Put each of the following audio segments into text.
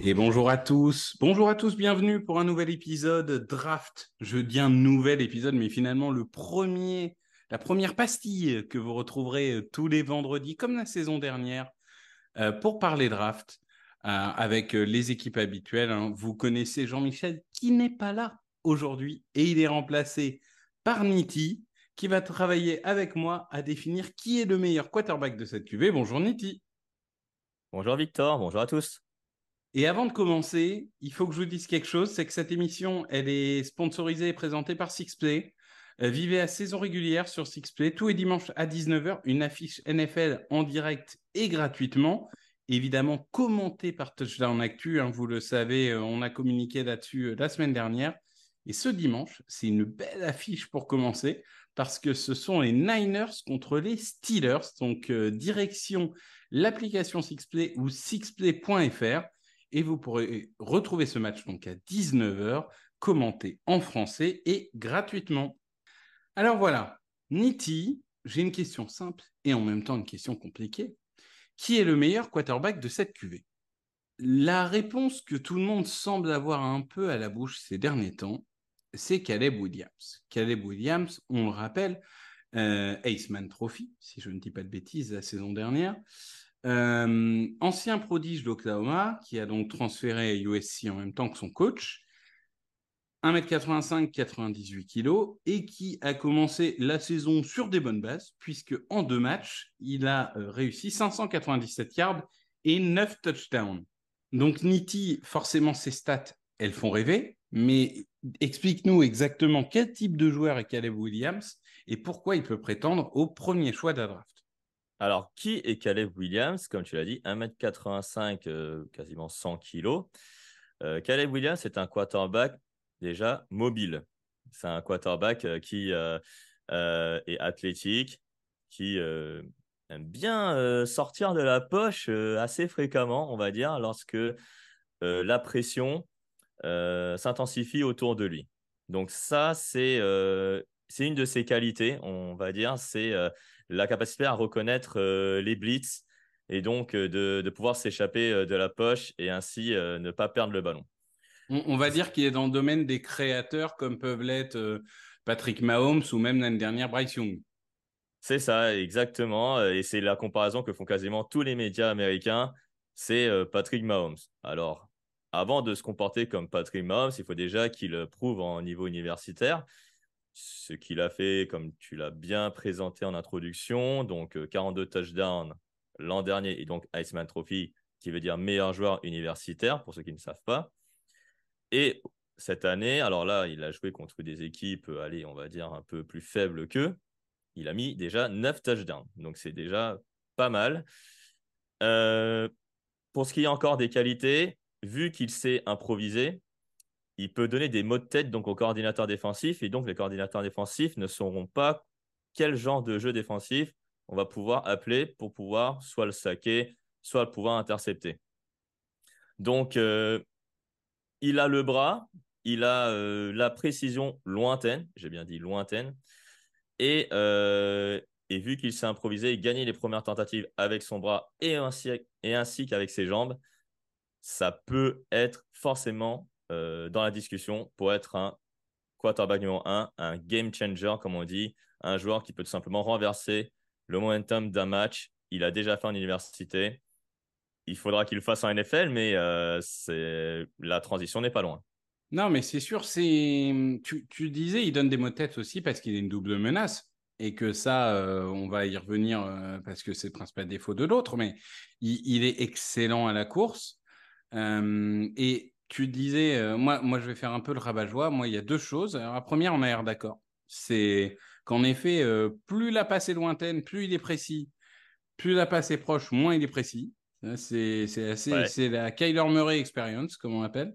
Et bonjour à tous, bonjour à tous, bienvenue pour un nouvel épisode Draft. Je dis un nouvel épisode, mais finalement le premier, la première pastille que vous retrouverez euh, tous les vendredis, comme la saison dernière, euh, pour parler draft euh, avec les équipes habituelles. hein. Vous connaissez Jean-Michel qui n'est pas là aujourd'hui et il est remplacé par Niti qui va travailler avec moi à définir qui est le meilleur quarterback de cette QV. Bonjour Niti. Bonjour Victor, bonjour à tous. Et avant de commencer, il faut que je vous dise quelque chose, c'est que cette émission, elle est sponsorisée et présentée par Sixplay. Euh, vivez à saison régulière sur Sixplay, tous les dimanches à 19h, une affiche NFL en direct et gratuitement. Évidemment, commentée par Touchdown Actu, hein, vous le savez, euh, on a communiqué là-dessus euh, la semaine dernière. Et ce dimanche, c'est une belle affiche pour commencer, parce que ce sont les Niners contre les Steelers. Donc, euh, direction l'application Sixplay ou sixplay.fr et vous pourrez retrouver ce match donc à 19h, commenté en français et gratuitement. Alors voilà, Niti, j'ai une question simple et en même temps une question compliquée. Qui est le meilleur quarterback de cette QV La réponse que tout le monde semble avoir un peu à la bouche ces derniers temps, c'est Caleb Williams. Caleb Williams, on le rappelle, euh, Aceman Trophy, si je ne dis pas de bêtises, la saison dernière. Euh, ancien prodige d'Oklahoma, qui a donc transféré à USC en même temps que son coach, 1m85, 98 kg, et qui a commencé la saison sur des bonnes bases, puisque en deux matchs, il a euh, réussi 597 yards et 9 touchdowns. Donc Nitti, forcément, ses stats, elles font rêver, mais explique-nous exactement quel type de joueur est Caleb Williams et pourquoi il peut prétendre au premier choix de draft. Alors, qui est Caleb Williams? Comme tu l'as dit, 1m85, euh, quasiment 100 kg. Euh, Caleb Williams est un quarterback déjà mobile. C'est un quarterback euh, qui est athlétique, qui aime bien sortir de la poche assez fréquemment, on va dire, lorsque la pression s'intensifie autour de lui. Donc ça, c'est euh, c'est une de ses qualités, on va dire, c'est euh, la capacité à reconnaître euh, les blitz et donc euh, de, de pouvoir s'échapper euh, de la poche et ainsi euh, ne pas perdre le ballon. On, on va dire qu'il est dans le domaine des créateurs comme peuvent l'être euh, Patrick Mahomes ou même l'année dernière Bryce Young. C'est ça, exactement. euh, Et c'est la comparaison que font quasiment tous les médias américains. C'est euh, Patrick Mahomes. Alors, avant de se comporter comme Patrick Mahomes, il faut déjà qu'il euh, prouve en niveau universitaire. Ce qu'il a fait, comme tu l'as bien présenté en introduction, donc euh, 42 touchdowns l'an dernier et donc Iceman Trophy, qui veut dire meilleur joueur universitaire, pour ceux qui ne savent pas. Et cette année, alors là, il a joué contre des équipes, euh, allez, on va dire un peu plus faibles qu'eux. Il a mis déjà 9 touchdowns. Donc, c'est déjà pas mal. Euh, pour ce qui est encore des qualités, vu qu'il sait improviser, il peut donner des mots de tête donc, aux coordinateurs défensifs. Et donc, les coordinateurs défensifs ne sauront pas quel genre de jeu défensif on va pouvoir appeler pour pouvoir soit le saquer, soit le pouvoir intercepter. Donc, euh, il a le bras, il a euh, la précision lointaine, j'ai bien dit lointaine, et, euh, vu qu'il s'est improvisé et gagné les premières tentatives avec son bras et ainsi, et ainsi qu'avec ses jambes, ça peut être forcément dans la discussion pour être un quarterback numéro 1, un game changer, comme on dit, un joueur qui peut tout simplement renverser le momentum d'un match. Il a déjà fait en université. Il faudra qu'il fasse en NFL, mais c'est la transition n'est pas loin. Non, mais c'est sûr, tu, disais, il donne des mots de tête aussi parce qu'il est une double menace et que ça, euh, on va y revenir euh, parce que c'est le principal défaut de l'autre, mais il, est excellent à la course. Euh, et tu disais, moi, moi, je vais faire un peu le rabat-joie. Moi, il y a deux choses. Alors, la première, on a l'air d'accord. C'est qu'en effet, plus la passe est lointaine, plus il est précis. Plus la passe est proche, moins il est précis. C'est c'est la Kyler Murray experience, comme on appelle.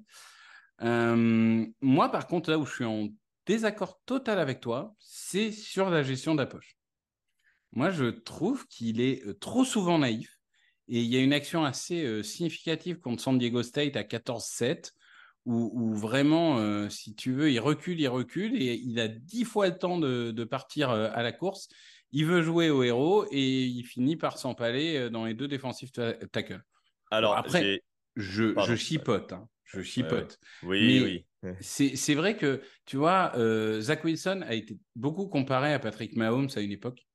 Euh, moi, par contre, là où je suis en désaccord total avec toi, c'est sur la gestion de la poche. Moi, je trouve qu'il est euh, trop souvent naïf. Et il y a une action assez euh, significative contre San Diego State à 14-7, où, vraiment, si tu veux, il recule, il recule, et il a dix fois le temps de, partir à la course. Il veut jouer au héros, et il finit par s'empaler dans les deux défensifs tackles. Alors, après, je, je chipote. Hein je chipote. oui, oui. C'est vrai que, tu vois, euh, Zach Wilson a été beaucoup comparé à Patrick Mahomes à une époque.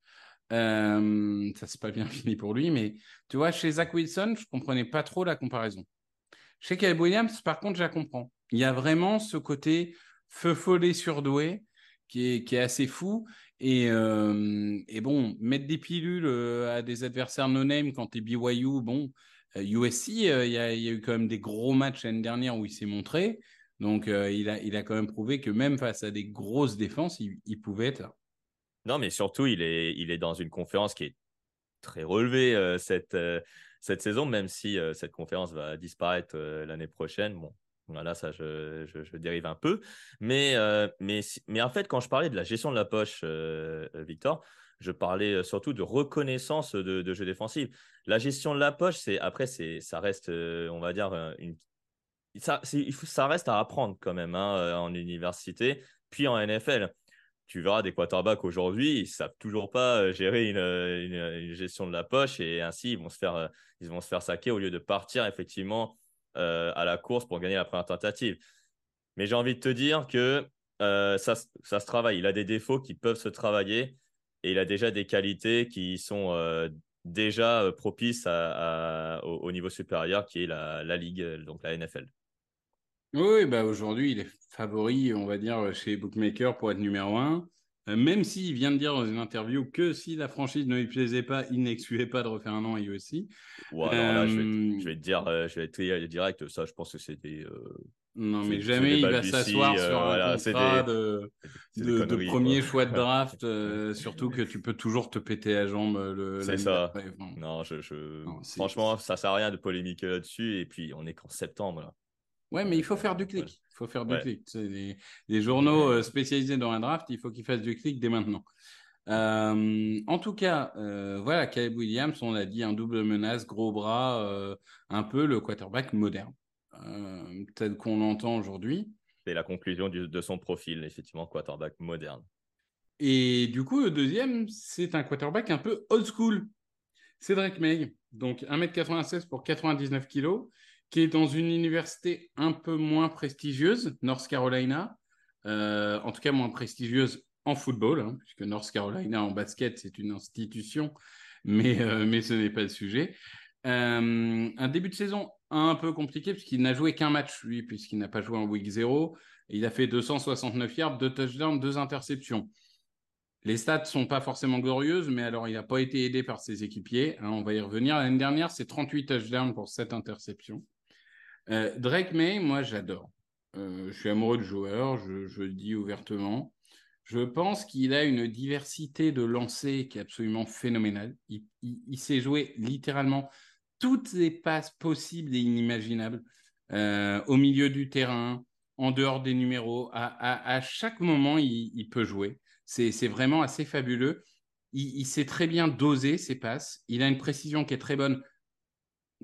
Euh, ça s'est pas bien fini pour lui, mais tu vois, chez Zach Wilson, je comprenais pas trop la comparaison. Chez Caleb Williams, par contre, je la comprends. Il y a vraiment ce côté feu follet surdoué qui est, qui est assez fou. Et, euh, bon, mettre des pilules euh, à des adversaires no-name quand tu es BYU, bon, USC, euh, il y, a eu quand même des gros matchs l'année dernière où il s'est montré. Donc, il, a, il a quand même prouvé que même face à des grosses défenses, il, pouvait être là. Non, mais surtout, il est, il est dans une conférence qui est très relevée cette, cette saison, même si cette conférence va disparaître l'année prochaine. Bon, voilà, ça, je, je, dérive un peu. Mais, mais, mais en fait, quand je parlais de la gestion de la poche, Victor, je parlais surtout de reconnaissance de, de jeu défensif. La gestion de la poche, c'est après, c'est ça reste, on va dire, une, ça, ça reste à apprendre quand même hein, en université, puis en NFL. Tu verras des quarterbacks aujourd'hui, ils savent toujours pas gérer une, une, gestion de la poche et ainsi ils vont se faire, ils vont se faire saquer au lieu de partir effectivement à la course pour gagner la première tentative. Mais j'ai envie de te dire que ça, ça se travaille. Il a des défauts qui peuvent se travailler et il a déjà des qualités qui sont euh, déjà euh, propices au, niveau supérieur qui est la, Ligue, euh, donc la NFL. Oui, bah aujourd'hui, il est favori, on va dire, chez Bookmaker pour être numéro un. même s'il vient de dire dans une interview que si la franchise ne lui plaisait pas, il n'excluait pas de refaire un an à USC. Ouais, alors là, je vais, te, dire, je vais être direct, ça, je pense que c'était non, mais jamais il va s'asseoir sur un contrat de, de, premier choix de draft, euh, surtout que tu peux toujours te péter la jambe. Le, c'est ça. non, je, franchement, ça sert à rien de polémiquer là-dessus. Et puis, on est qu'en septembre. Là. Ouais, mais il faut faire du clic. Il faut faire du clic. Les, les, journaux euh, spécialisés dans un draft, il faut qu'ils fassent du clic dès maintenant. Euh, en tout cas, voilà, Caleb Williams, on l'a dit, un double menace, gros bras, un peu le quarterback moderne. Euh, tel qu'on l'entend aujourd'hui. C'est la conclusion de son profil, effectivement, quarterback moderne. Et du coup, le deuxième, c'est un quarterback un peu old school. Cédric May, donc 1m96 pour 99 kg, qui est dans une université un peu moins prestigieuse, North Carolina, euh, en tout cas moins prestigieuse en football, hein, puisque North Carolina en basket, c'est une institution, mais, euh, mais ce n'est pas le sujet. un début de saison un peu compliqué puisqu'il n'a joué qu'un match, lui, puisqu'il n'a pas joué en week 0. Il a fait 269 yards, deux touchdowns, deux interceptions. Les stats sont pas forcément glorieuses, mais alors il n'a pas été aidé par ses équipiers. Hein, on va y revenir. L'année dernière, c'est 38 touchdowns pour 7 interceptions. Euh, Drake May, moi, j'adore. Euh, je suis amoureux de joueur, je, le dis ouvertement. Je pense qu'il a une diversité de lancers qui est absolument phénoménale. il sait jouer littéralement toutes les passes possibles et inimaginables euh, au milieu du terrain, en dehors des numéros. À, chaque moment, il, peut jouer. C'est vraiment assez fabuleux. Il, sait très bien doser ses passes. Il a une précision qui est très bonne.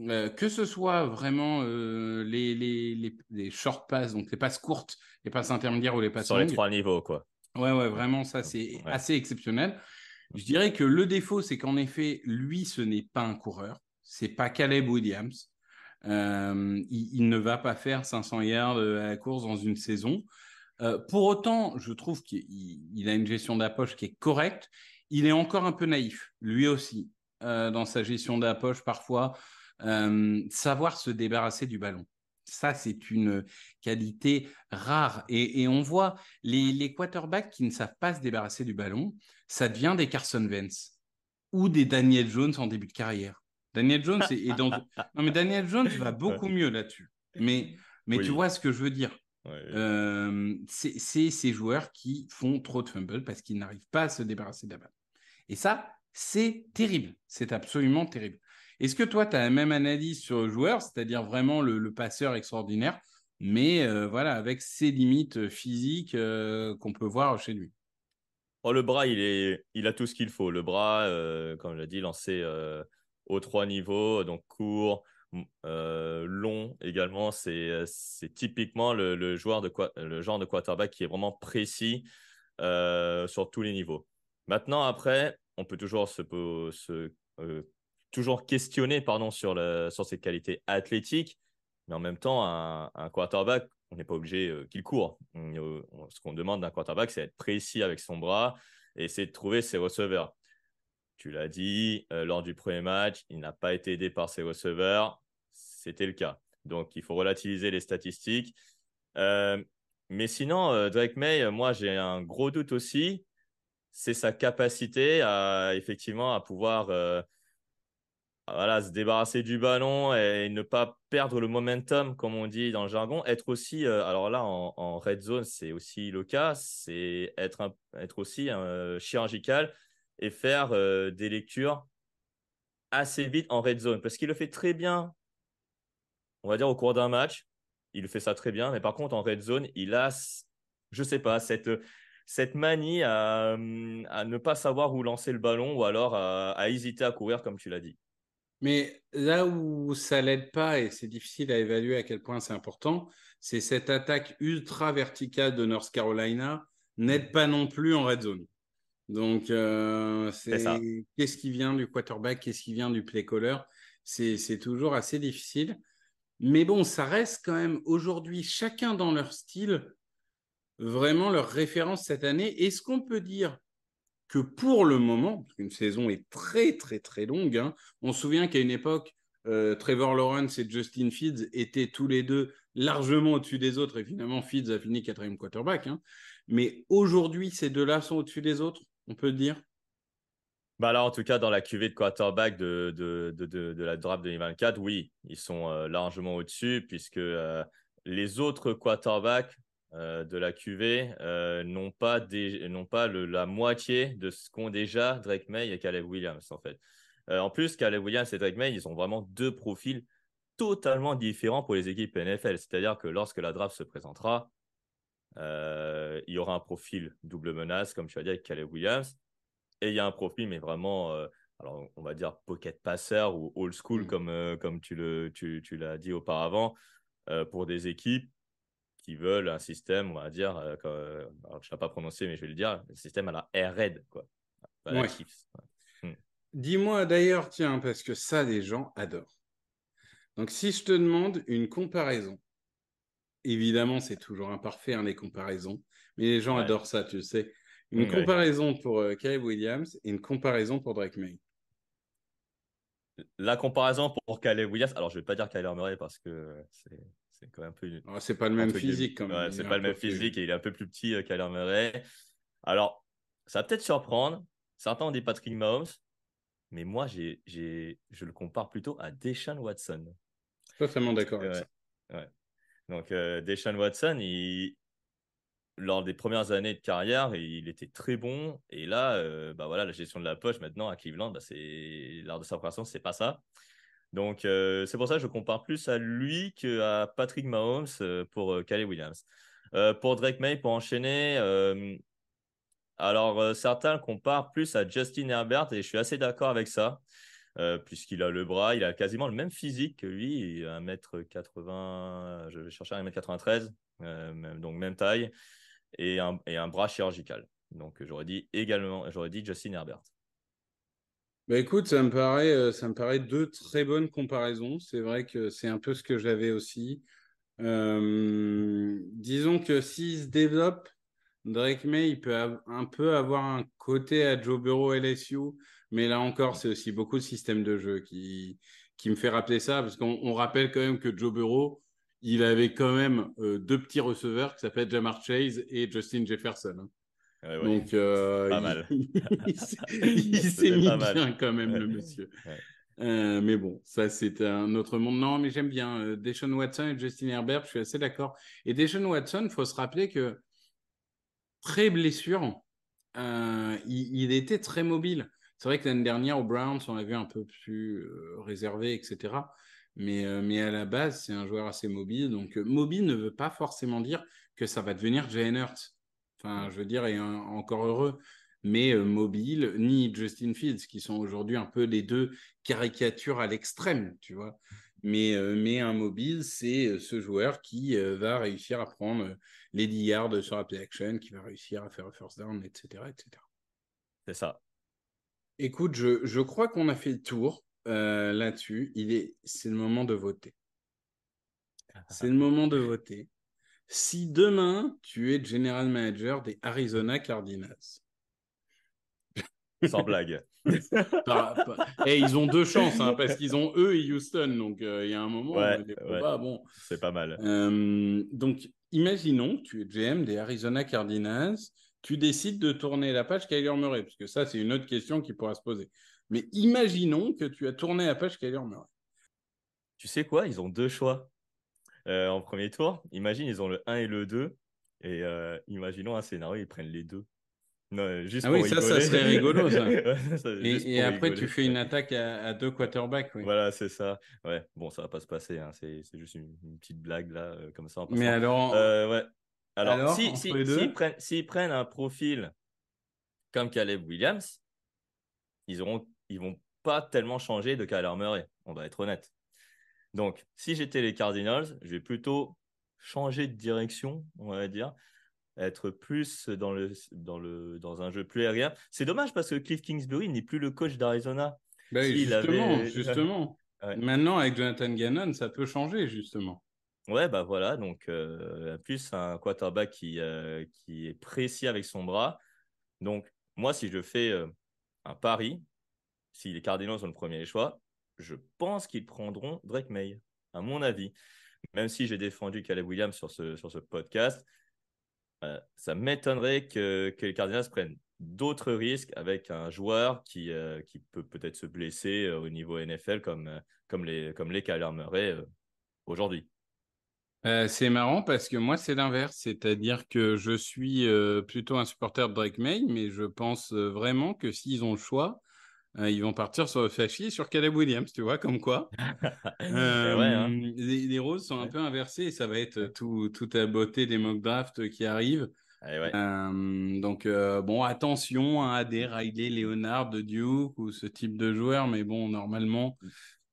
Euh, que ce soit vraiment euh, les, les, short passes, donc les passes courtes, les passes intermédiaires ou les passes Sur les trois niveaux, quoi. Ouais, ouais, vraiment, ça, c'est assez exceptionnel. Je dirais que le défaut, c'est qu'en effet, lui, ce n'est pas un coureur c'est pas Caleb Williams. il, ne va pas faire 500 yards à la course dans une saison. pour autant, je trouve qu'il a une gestion d'approche qui est correcte. Il est encore un peu naïf, lui aussi, dans sa gestion d'approche parfois. Savoir se débarrasser du ballon. Ça, c'est une qualité rare. Et, on voit les, quarterbacks qui ne savent pas se débarrasser du ballon, ça devient des Carson Wentz ou des Daniel Jones en début de carrière. Daniel Jones est, dans... Non, mais Daniel Jones va beaucoup mieux là-dessus. Mais, mais tu vois ce que je veux dire. c'est ces joueurs qui font trop de fumble parce qu'ils n'arrivent pas à se débarrasser de la balle. Et ça, c'est terrible. C'est absolument terrible. Est-ce que toi, tu as la même analyse sur le joueur, c'est-à-dire vraiment le, passeur extraordinaire, mais euh, voilà, avec ses limites euh, physiques euh, qu'on peut voir chez lui? Oh, Le bras, il, est, il a tout ce qu'il faut. Le bras, comme je l'ai dit, lancé aux trois niveaux, donc court, long également. C'est typiquement le, joueur de, le genre de quarterback qui est vraiment précis sur tous les niveaux. Maintenant, après, on peut toujours se, se toujours questionné pardon, sur, sur ses qualités athlétiques, mais en même temps, un, quarterback, on n'est pas obligé euh, qu'il court. Euh, ce qu'on demande d'un quarterback, c'est d'être précis avec son bras et essayer de trouver ses receveurs. Tu l'as dit, euh, lors du premier match, il n'a pas été aidé par ses receveurs. C'était le cas. Donc, il faut relativiser les statistiques. mais sinon, Drake May, moi, j'ai un gros doute aussi. C'est sa capacité à effectivement à pouvoir voilà, se débarrasser du ballon et ne pas perdre le momentum, comme on dit dans le jargon. Être aussi, euh, alors là, en, red zone, c'est aussi le cas, c'est être, être aussi euh, chirurgical et faire euh, des lectures assez vite en red zone. Parce qu'il le fait très bien, on va dire, au cours d'un match. Il fait ça très bien, mais par contre, en red zone, il a, je sais pas, cette cette manie à, ne pas savoir où lancer le ballon ou alors à hésiter à courir, comme tu l'as dit. Mais là où ça l'aide pas, et c'est difficile à évaluer à quel point c'est important, c'est cette attaque ultra verticale de North Carolina n'aide pas non plus en red zone. Donc, euh, c'est qu'est-ce qui vient du quarterback, qu'est-ce qui vient du play caller? C'est toujours assez difficile. Mais bon, ça reste quand même aujourd'hui, chacun dans leur style, vraiment leur référence cette année. Est-ce qu'on peut dire que pour le moment, qu'une saison est très très très longue, hein, on se souvient qu'à une époque, euh, Trevor Lawrence et Justin Fields étaient tous les deux largement au-dessus des autres, et finalement Fields a fini quatrième quarterback. Hein. Mais aujourd'hui, ces deux-là sont au-dessus des autres, on peut dire? Bah là, en tout cas, dans la cuvée de quarterback de, de, de, de la draft 2024, oui, ils sont euh, largement au-dessus, puisque euh, les autres quarterbacks euh, de la QV euh, n'ont pas, pas la moitié de ce qu'ont déjà Drake May et Caleb Williams en fait. Euh, en plus, Caleb Williams et Drake May, ils ont vraiment deux profils totalement différents pour les équipes NFL. C'est-à-dire que lorsque la draft se présentera, il y aura un profil double menace, comme tu as dit avec Caleb Williams, et il y a un profil, mais vraiment, alors on va dire pocket passer ou old school, mm. comme, comme tu, le, tu, tu l'as dit auparavant, pour des équipes qui veulent un système, on va dire, euh, euh, alors je ne vais pas prononcer, mais je vais le dire, un système à la Air Red. Quoi. Hmm. Dis-moi d'ailleurs, tiens, parce que ça, les gens adorent. Donc, si je te demande une comparaison, évidemment, c'est toujours imparfait, hein, les comparaisons, mais les gens adorent ça, tu sais. Une comparaison pour euh, Caleb Williams et une comparaison pour Drake May. La comparaison pour Caleb Williams, alors je ne vais pas dire Kyler Murray parce que c'est c'est quand même un peu. C'est pas le même physique quand même. c'est pas le même physique et il est un peu plus petit euh, qu'Alain Murray. Alors, ça va peut-être surprendre. Certains ont dit Patrick Mahomes, mais moi, j'ai, j'ai, je le compare plutôt à Deshaun Watson. Totalement d'accord avec ça. Ouais. Donc, euh, Deshaun Watson, il, lors des premières années de carrière, il était très bon. Et là, euh, bah voilà, la gestion de la poche maintenant à Cleveland, bah c'est lors de sa ce c'est pas ça. Donc, euh, c'est pour ça que je compare plus à lui qu'à Patrick Mahomes euh, pour euh, Williams. pour Drake May, pour enchaîner, alors certains comparent plus à Justin Herbert et je suis assez d'accord avec ça. puisqu'il a le bras, il a quasiment le même physique que lui, 1m80, je vais chercher 1m93, donc même taille, et un, et un bras chirurgical. Donc j'aurais dit également, j'aurais dit Justin Herbert. Bah écoute, ça me paraît, euh, ça me paraît deux très bonnes comparaisons. C'est vrai que c'est un peu ce que j'avais aussi. Euh, disons que s'il se développe, Drake May, il peut un peu avoir un côté à Joe Burrow LSU, mais là encore, c'est aussi beaucoup de système de jeu qui, qui me fait rappeler ça, parce qu'on rappelle quand même que Joe Burrow, il avait quand même euh, deux petits receveurs qui s'appellent Jamar Chase et Justin Jefferson. Donc, euh, pas mal. il, s'est mis bien quand même, le monsieur. Euh, mais bon, ça, c'est un autre monde. Non, mais j'aime bien euh, Deshaun Watson et Justin Herbert, je suis assez d'accord. Et Deshaun Watson, il faut se rappeler que très blessure, il, il, était très mobile. C'est vrai que l'année dernière, au Browns, on l'a vu un peu plus réservé, etc. Mais, mais à la base, c'est un joueur assez mobile. Donc, mobile ne veut pas forcément dire que ça va devenir Jalen Hurts. Enfin, je veux dire, et encore heureux. Mais euh, mobile, ni Justin Fields, qui sont aujourd'hui un peu les deux caricatures à l'extrême, tu vois. Mais, euh, mais un mobile, c'est euh, ce joueur qui va réussir à prendre les 10 yards sur la play action, qui va réussir à faire un first down, etc. etc. C'est ça. Écoute, je, je crois qu'on a fait le tour là-dessus. Il est, c'est le moment de voter. C'est le moment de voter. Si demain, tu es general manager des Arizona Cardinals. Sans blague. Et ils ont deux chances, hein, parce qu'ils ont eux et Houston. Donc, euh, il y a un moment, ouais, bon. c'est pas mal. Euh, donc, imaginons que tu es GM des Arizona Cardinals. Tu décides de tourner la page Kyler Murray, parce que ça, c'est une autre question qui pourra se poser. Mais imaginons que tu as tourné la page Kyler Murray. Tu sais quoi? Ils ont deux choix. Euh, en premier tour. Imagine, ils ont le 1 et le 2. Et euh, imaginons un scénario, ils prennent les deux. Non, juste ah oui, ça, ça serait rigolo, ça. et, après, tu fais une attaque à, deux quarterbacks. Voilà, c'est ça. Ouais, bon, ça va pas se passer. Hein. C'est juste une, petite blague, là, euh, comme ça. Mais alors. ouais. Alors, s'ils si, si, prennent, prennent, un profil comme Caleb Williams, ils auront, ils vont pas tellement changer de Kyler Murray. On va être honnête. Donc, si j'étais les Cardinals, je vais plutôt changer de direction, on va dire, être plus dans, le, dans, le, dans un jeu plus aérien. C'est dommage parce que Cliff Kingsbury n'est plus le coach d'Arizona. Ben justement, justement. Maintenant, avec Jonathan Gannon, ça peut changer, justement. Ouais, bah voilà. Donc, euh, plus un quarterback qui, euh, qui est précis avec son bras. Donc, moi, si je fais euh, un pari, si les Cardinals ont le premier choix, je pense qu'ils prendront Drake May, à mon avis. Même si j'ai défendu Caleb Williams sur ce, sur ce podcast, euh, ça m'étonnerait que, que, les Cardinals prennent d'autres risques avec un joueur qui, euh, qui peut peut-être se blesser euh, au niveau NFL comme, comme les, comme les aujourd'hui. c'est marrant parce que moi, c'est l'inverse. C'est-à-dire que je suis plutôt un supporter de Drake May, mais je pense vraiment que s'ils ont le choix, euh, ils vont partir sur Fachi sur Caleb Williams, tu vois, comme quoi. euh, hein. les, roses sont un peu inversées et ça va être tout, toute la beauté des mock drafts qui arrivent. Euh, donc, bon, attention hein, à des Riley, Leonard, de Duke ou ce type de joueurs, mais bon, normalement,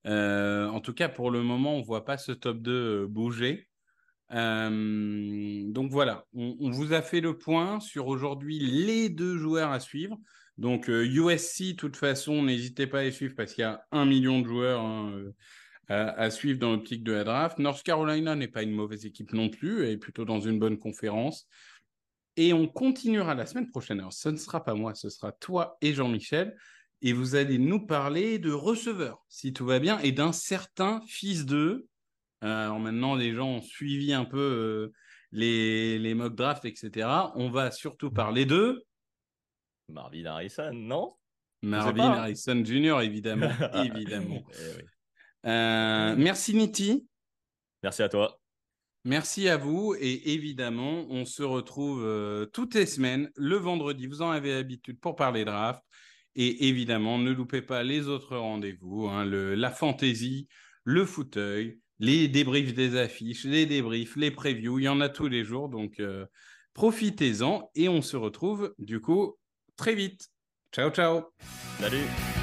en tout cas, pour le moment, on ne voit pas ce top 2 bouger. donc voilà, on, on, vous a fait le point sur aujourd'hui les deux joueurs à suivre. Donc USC, euh, de toute façon, n'hésitez pas à les suivre parce qu'il y a un million de joueurs hein, euh, à, suivre dans l'optique de la draft. North Carolina n'est pas une mauvaise équipe non plus, elle est plutôt dans une bonne conférence. Et on continuera la semaine prochaine. Alors, ce ne sera pas moi, ce sera toi et Jean-Michel. Et vous allez nous parler de receveurs, si tout va bien, et d'un certain fils d'eux. Alors maintenant, les gens ont suivi un peu euh, les, les mock drafts, etc. On va surtout parler d'eux. Marvin Harrison, non? Marvin Harrison Jr., évidemment. évidemment. Eh euh, merci Niti. Merci à toi. Merci à vous et évidemment, on se retrouve euh, toutes les semaines, le vendredi, vous en avez l'habitude pour parler draft. Et évidemment, ne loupez pas les autres rendez-vous, hein, la fantaisie, le fauteuil, les débriefs des affiches, les débriefs, les previews, il y en a tous les jours, donc euh, profitez-en et on se retrouve du coup très vite. Ciao, ciao. Salut.